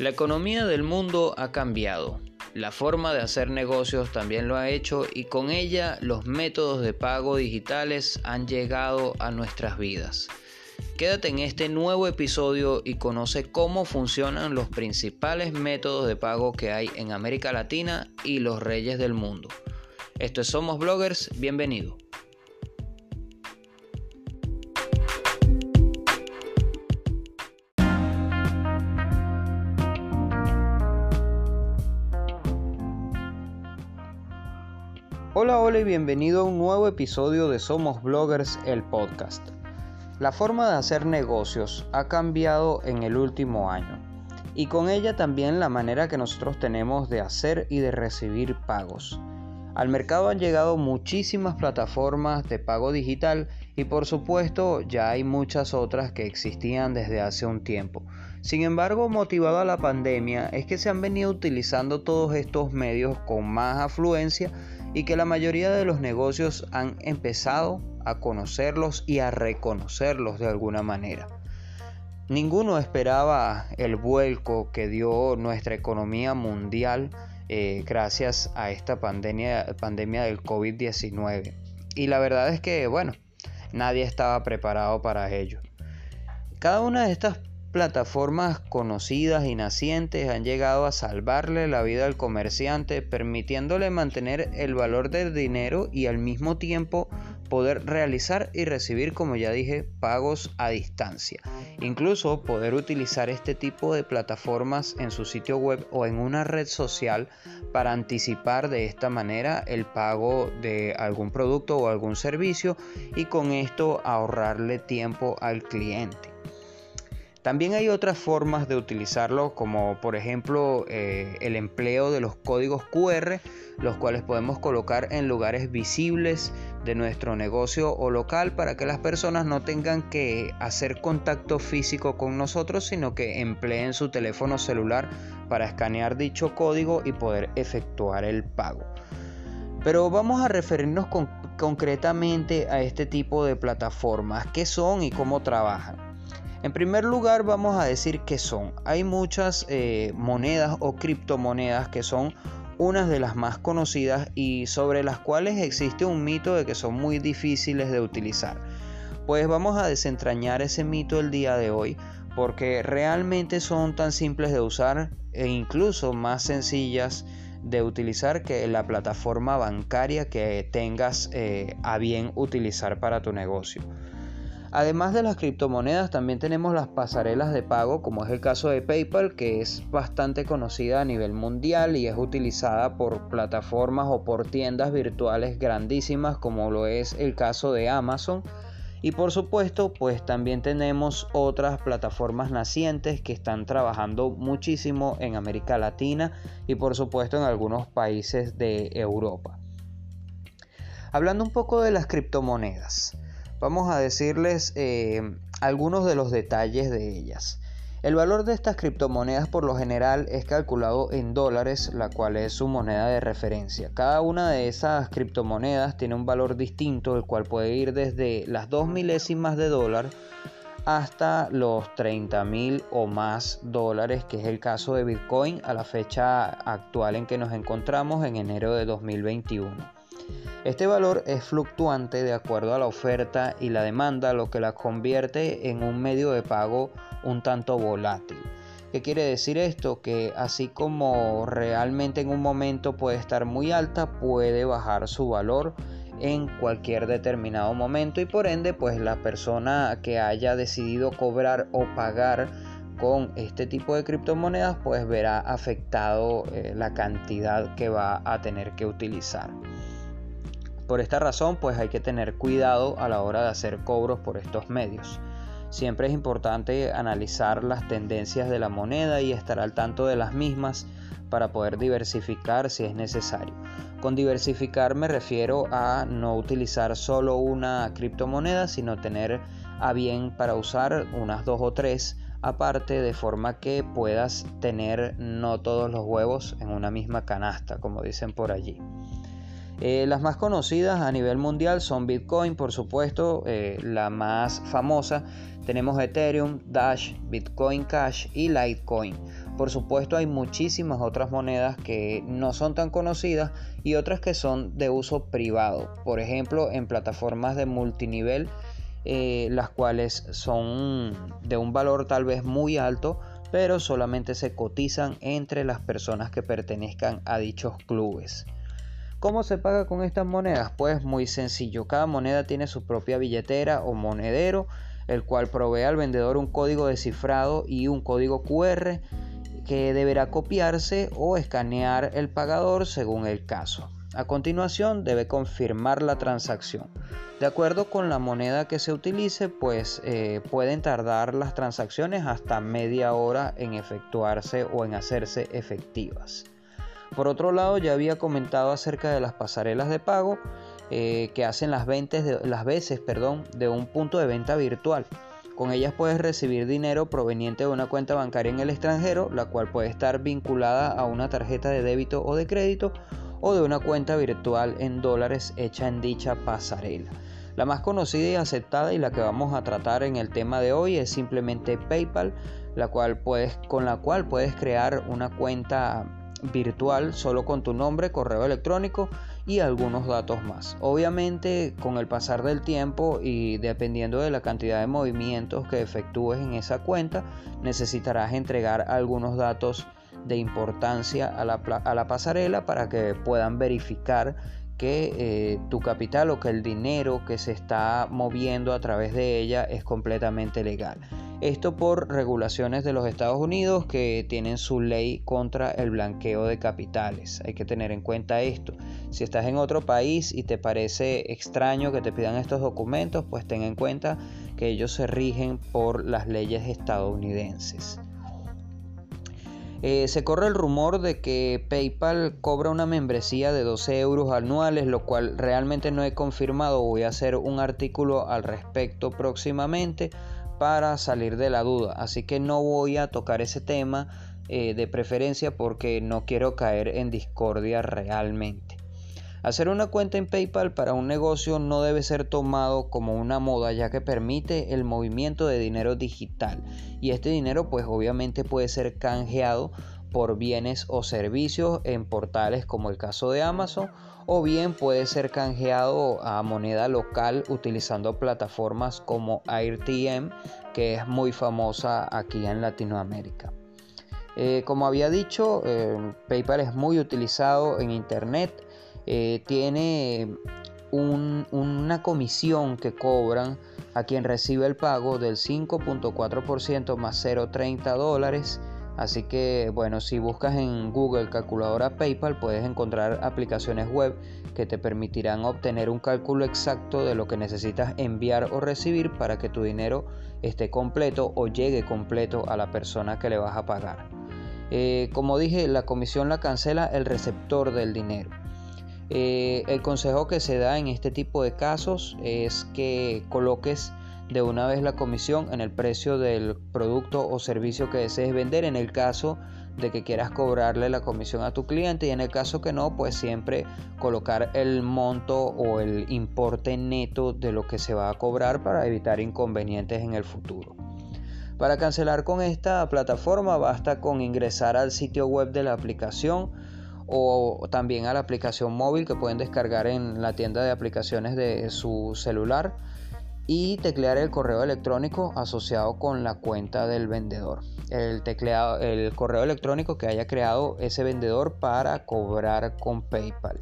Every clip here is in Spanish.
La economía del mundo ha cambiado. La forma de hacer negocios también lo ha hecho y con ella los métodos de pago digitales han llegado a nuestras vidas. Quédate en este nuevo episodio y conoce cómo funcionan los principales métodos de pago que hay en América Latina y los reyes del mundo. Esto es Somos Bloggers, bienvenido. Hola, y bienvenido a un nuevo episodio de Somos Bloggers, el podcast. La forma de hacer negocios ha cambiado en el último año y con ella también la manera que nosotros tenemos de hacer y de recibir pagos. Al mercado han llegado muchísimas plataformas de pago digital y por supuesto ya hay muchas otras que existían desde hace un tiempo. Sin embargo, motivado a la pandemia es que se han venido utilizando todos estos medios con más afluencia y que la mayoría de los negocios han empezado a conocerlos y a reconocerlos de alguna manera. Ninguno esperaba el vuelco que dio nuestra economía mundial eh, gracias a esta pandemia, pandemia del COVID-19. Y la verdad es que, bueno, nadie estaba preparado para ello. Cada una de estas plataformas conocidas y nacientes han llegado a salvarle la vida al comerciante, permitiéndole mantener el valor del dinero y al mismo tiempo poder realizar y recibir, como ya dije, pagos a distancia. Incluso poder utilizar este tipo de plataformas en su sitio web o en una red social para anticipar de esta manera el pago de algún producto o algún servicio y con esto ahorrarle tiempo al cliente. También hay otras formas de utilizarlo, como por ejemplo eh, el empleo de los códigos QR, los cuales podemos colocar en lugares visibles de nuestro negocio o local para que las personas no tengan que hacer contacto físico con nosotros, sino que empleen su teléfono celular para escanear dicho código y poder efectuar el pago. Pero vamos a referirnos concretamente a este tipo de plataformas, qué son y cómo trabajan. En primer lugar vamos a decir que son. Hay muchas eh, monedas o criptomonedas que son unas de las más conocidas y sobre las cuales existe un mito de que son muy difíciles de utilizar. Pues vamos a desentrañar ese mito el día de hoy porque realmente son tan simples de usar e incluso más sencillas de utilizar que la plataforma bancaria que tengas eh, a bien utilizar para tu negocio. Además de las criptomonedas, también tenemos las pasarelas de pago, como es el caso de PayPal, que es bastante conocida a nivel mundial y es utilizada por plataformas o por tiendas virtuales grandísimas, como lo es el caso de Amazon. Y por supuesto, pues también tenemos otras plataformas nacientes que están trabajando muchísimo en América Latina y por supuesto en algunos países de Europa. Hablando un poco de las criptomonedas vamos a decirles eh, algunos de los detalles de ellas. El valor de estas criptomonedas por lo general es calculado en dólares, la cual es su moneda de referencia. Cada una de esas criptomonedas tiene un valor distinto, el cual puede ir desde las 2 milésimas de dólar hasta los 30 mil o más dólares, que es el caso de Bitcoin a la fecha actual en que nos encontramos en enero de 2021. Este valor es fluctuante de acuerdo a la oferta y la demanda, lo que la convierte en un medio de pago un tanto volátil. ¿Qué quiere decir esto? Que así como realmente en un momento puede estar muy alta, puede bajar su valor en cualquier determinado momento y por ende pues la persona que haya decidido cobrar o pagar con este tipo de criptomonedas pues verá afectado eh, la cantidad que va a tener que utilizar. Por esta razón, pues hay que tener cuidado a la hora de hacer cobros por estos medios. Siempre es importante analizar las tendencias de la moneda y estar al tanto de las mismas para poder diversificar si es necesario. Con diversificar me refiero a no utilizar solo una criptomoneda, sino tener a bien para usar unas dos o tres aparte de forma que puedas tener no todos los huevos en una misma canasta, como dicen por allí. Eh, las más conocidas a nivel mundial son Bitcoin, por supuesto, eh, la más famosa. Tenemos Ethereum, Dash, Bitcoin Cash y Litecoin. Por supuesto hay muchísimas otras monedas que no son tan conocidas y otras que son de uso privado. Por ejemplo, en plataformas de multinivel, eh, las cuales son de un valor tal vez muy alto, pero solamente se cotizan entre las personas que pertenezcan a dichos clubes. ¿Cómo se paga con estas monedas? Pues muy sencillo, cada moneda tiene su propia billetera o monedero, el cual provee al vendedor un código descifrado y un código QR que deberá copiarse o escanear el pagador según el caso. A continuación debe confirmar la transacción. De acuerdo con la moneda que se utilice, pues eh, pueden tardar las transacciones hasta media hora en efectuarse o en hacerse efectivas. Por otro lado, ya había comentado acerca de las pasarelas de pago eh, que hacen las, las veces perdón, de un punto de venta virtual. Con ellas puedes recibir dinero proveniente de una cuenta bancaria en el extranjero, la cual puede estar vinculada a una tarjeta de débito o de crédito o de una cuenta virtual en dólares hecha en dicha pasarela. La más conocida y aceptada y la que vamos a tratar en el tema de hoy es simplemente PayPal, la cual puedes, con la cual puedes crear una cuenta virtual solo con tu nombre, correo electrónico y algunos datos más. Obviamente con el pasar del tiempo y dependiendo de la cantidad de movimientos que efectúes en esa cuenta, necesitarás entregar algunos datos de importancia a la, a la pasarela para que puedan verificar que eh, tu capital o que el dinero que se está moviendo a través de ella es completamente legal. Esto por regulaciones de los Estados Unidos que tienen su ley contra el blanqueo de capitales. Hay que tener en cuenta esto. Si estás en otro país y te parece extraño que te pidan estos documentos, pues ten en cuenta que ellos se rigen por las leyes estadounidenses. Eh, se corre el rumor de que PayPal cobra una membresía de 12 euros anuales, lo cual realmente no he confirmado. Voy a hacer un artículo al respecto próximamente para salir de la duda. Así que no voy a tocar ese tema eh, de preferencia porque no quiero caer en discordia realmente. Hacer una cuenta en PayPal para un negocio no debe ser tomado como una moda ya que permite el movimiento de dinero digital y este dinero pues obviamente puede ser canjeado por bienes o servicios en portales como el caso de Amazon o bien puede ser canjeado a moneda local utilizando plataformas como AirTM que es muy famosa aquí en Latinoamérica. Eh, como había dicho, eh, PayPal es muy utilizado en Internet eh, tiene una comisión que cobran a quien recibe el pago del 5.4% más 0.30 dólares. Así que bueno, si buscas en Google calculadora PayPal puedes encontrar aplicaciones web que te permitirán obtener un cálculo exacto de lo que necesitas enviar o recibir para que tu dinero esté completo o llegue completo a la persona que le vas a pagar. Eh, como dije, la comisión la cancela el receptor del dinero. Eh, el consejo que se da en este tipo de casos es que coloques de una vez la comisión en el precio del producto o servicio que desees vender en el caso de que quieras cobrarle la comisión a tu cliente y en el caso que no, pues siempre colocar el monto o el importe neto de lo que se va a cobrar para evitar inconvenientes en el futuro. Para cancelar con esta plataforma basta con ingresar al sitio web de la aplicación o también a la aplicación móvil que pueden descargar en la tienda de aplicaciones de su celular y teclear el correo electrónico asociado con la cuenta del vendedor. El, el correo electrónico que haya creado ese vendedor para cobrar con PayPal.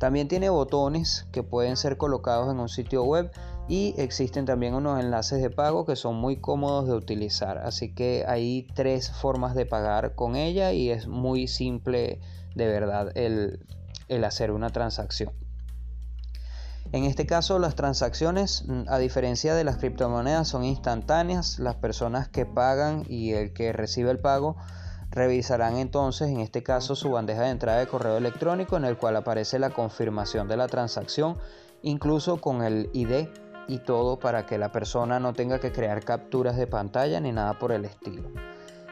También tiene botones que pueden ser colocados en un sitio web y existen también unos enlaces de pago que son muy cómodos de utilizar. Así que hay tres formas de pagar con ella y es muy simple de verdad el, hacer una transacción. En este caso las transacciones, a diferencia de las criptomonedas, son instantáneas. Las personas que pagan y el que recibe el pago revisarán entonces en este caso su bandeja de entrada de correo electrónico en el cual aparece la confirmación de la transacción, incluso con el ID y todo para que la persona no tenga que crear capturas de pantalla ni nada por el estilo.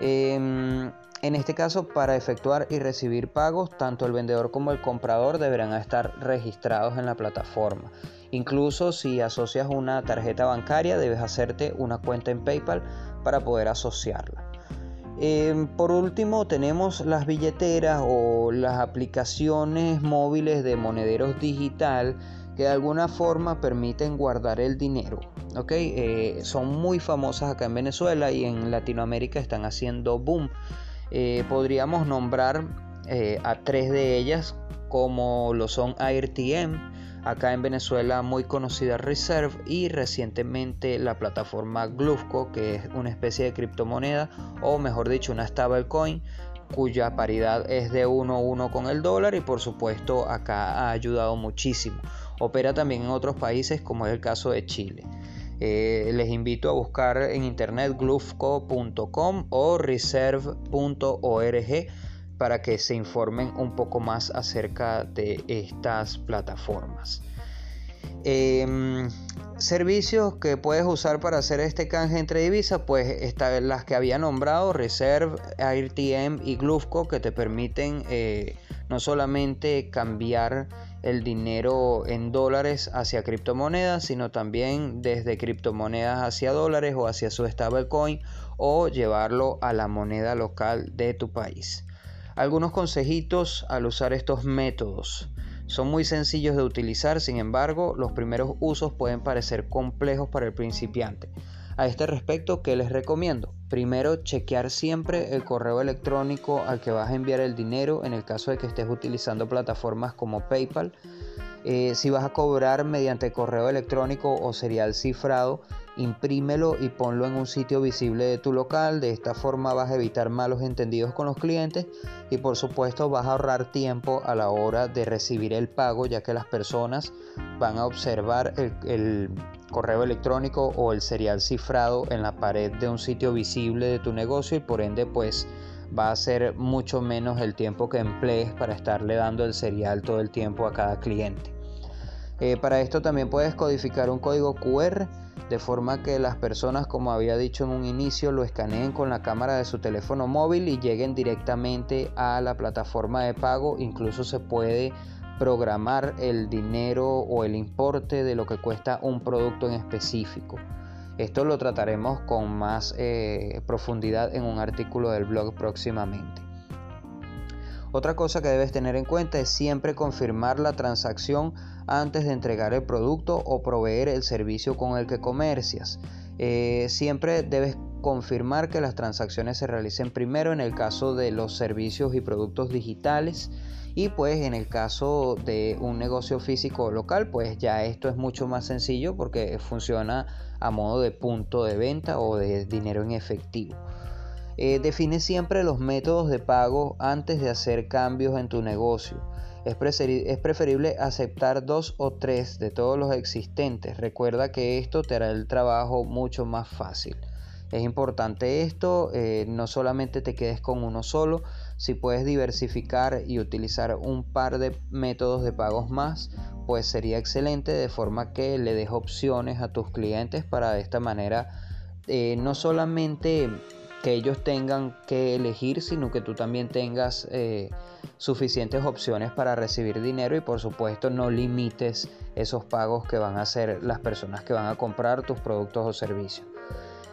Em, en este caso, para efectuar y recibir pagos, tanto el vendedor como el comprador deberán estar registrados en la plataforma. Incluso si asocias una tarjeta bancaria, debes hacerte una cuenta en PayPal para poder asociarla. Em, por último tenemos las billeteras o las aplicaciones móviles de monederos digital que de alguna forma permiten guardar el dinero. Eh, son muy famosas acá en Venezuela y en Latinoamérica están haciendo boom. Eh, podríamos nombrar eh, a tres de ellas como lo son AirTM, acá en Venezuela muy conocida Reserve y recientemente la plataforma Glufco que es una especie de criptomoneda o mejor dicho una stablecoin cuya paridad es de 1 a 1 con el dólar y por supuesto acá ha ayudado muchísimo. Opera también en otros países como es el caso de Chile. Eh, les invito a buscar en internet glufco.com o reserve.org para que se informen un poco más acerca de estas plataformas. Em, servicios que puedes usar para hacer este canje entre divisas, pues están las que había nombrado, Reserve, AirTM y Glufco, que te permiten eh, no solamente cambiar el dinero en dólares hacia criptomonedas, sino también desde criptomonedas hacia dólares o hacia su stablecoin o llevarlo a la moneda local de tu país. Algunos consejitos al usar estos métodos. Son muy sencillos de utilizar, sin embargo, los primeros usos pueden parecer complejos para el principiante. A este respecto, ¿qué les recomiendo? Primero, chequear siempre el correo electrónico al que vas a enviar el dinero en el caso de que estés utilizando plataformas como PayPal. Eh, si vas a cobrar mediante correo electrónico o serial cifrado, imprímelo y ponlo en un sitio visible de tu local. De esta forma vas a evitar malos entendidos con los clientes y por supuesto vas a ahorrar tiempo a la hora de recibir el pago ya que las personas van a observar el, correo electrónico o el serial cifrado en la pared de un sitio visible de tu negocio y por ende pues va a ser mucho menos el tiempo que emplees para estarle dando el serial todo el tiempo a cada cliente. Eh, para esto también puedes codificar un código QR de forma que las personas, como había dicho en un inicio, lo escaneen con la cámara de su teléfono móvil y lleguen directamente a la plataforma de pago. Incluso se puede programar el dinero o el importe de lo que cuesta un producto en específico. Esto lo trataremos con más eh, profundidad en un artículo del blog próximamente. Otra cosa que debes tener en cuenta es siempre confirmar la transacción antes de entregar el producto o proveer el servicio con el que comercias. Eh, siempre debes confirmar que las transacciones se realicen primero en el caso de los servicios y productos digitales y pues en el caso de un negocio físico o local pues ya esto es mucho más sencillo porque funciona a modo de punto de venta o de dinero en efectivo. Eh, define siempre los métodos de pago antes de hacer cambios en tu negocio. Es, preferible aceptar dos o tres de todos los existentes. Recuerda que esto te hará el trabajo mucho más fácil. Es importante esto, eh, no solamente te quedes con uno solo, si puedes diversificar y utilizar un par de métodos de pagos más, pues sería excelente de forma que le des opciones a tus clientes para de esta manera eh, no solamente que ellos tengan que elegir, sino que tú también tengas eh, suficientes opciones para recibir dinero y por supuesto no limites esos pagos que van a hacer las personas que van a comprar tus productos o servicios.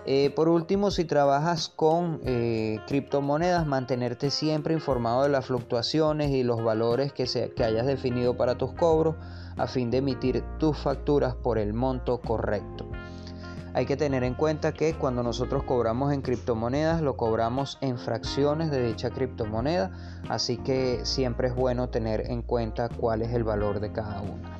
Eh, por último, si trabajas con eh, criptomonedas, mantenerte siempre informado de las fluctuaciones y los valores que, que hayas definido para tus cobros a fin de emitir tus facturas por el monto correcto. Hay que tener en cuenta que cuando nosotros cobramos en criptomonedas lo cobramos en fracciones de dicha criptomoneda, así que siempre es bueno tener en cuenta cuál es el valor de cada una.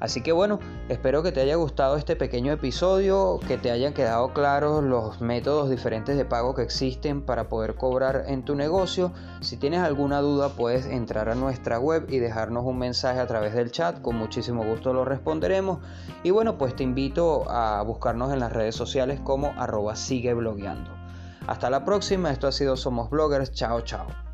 Así que bueno, espero que te haya gustado este pequeño episodio, que te hayan quedado claros los métodos diferentes de pago que existen para poder cobrar en tu negocio. Si tienes alguna duda puedes entrar a nuestra web y dejarnos un mensaje a través del chat, con muchísimo gusto lo responderemos. Y bueno, pues te invito a buscarnos en las redes sociales como arroba sigue blogueando. Hasta la próxima, esto ha sido Somos Bloggers, chao chao.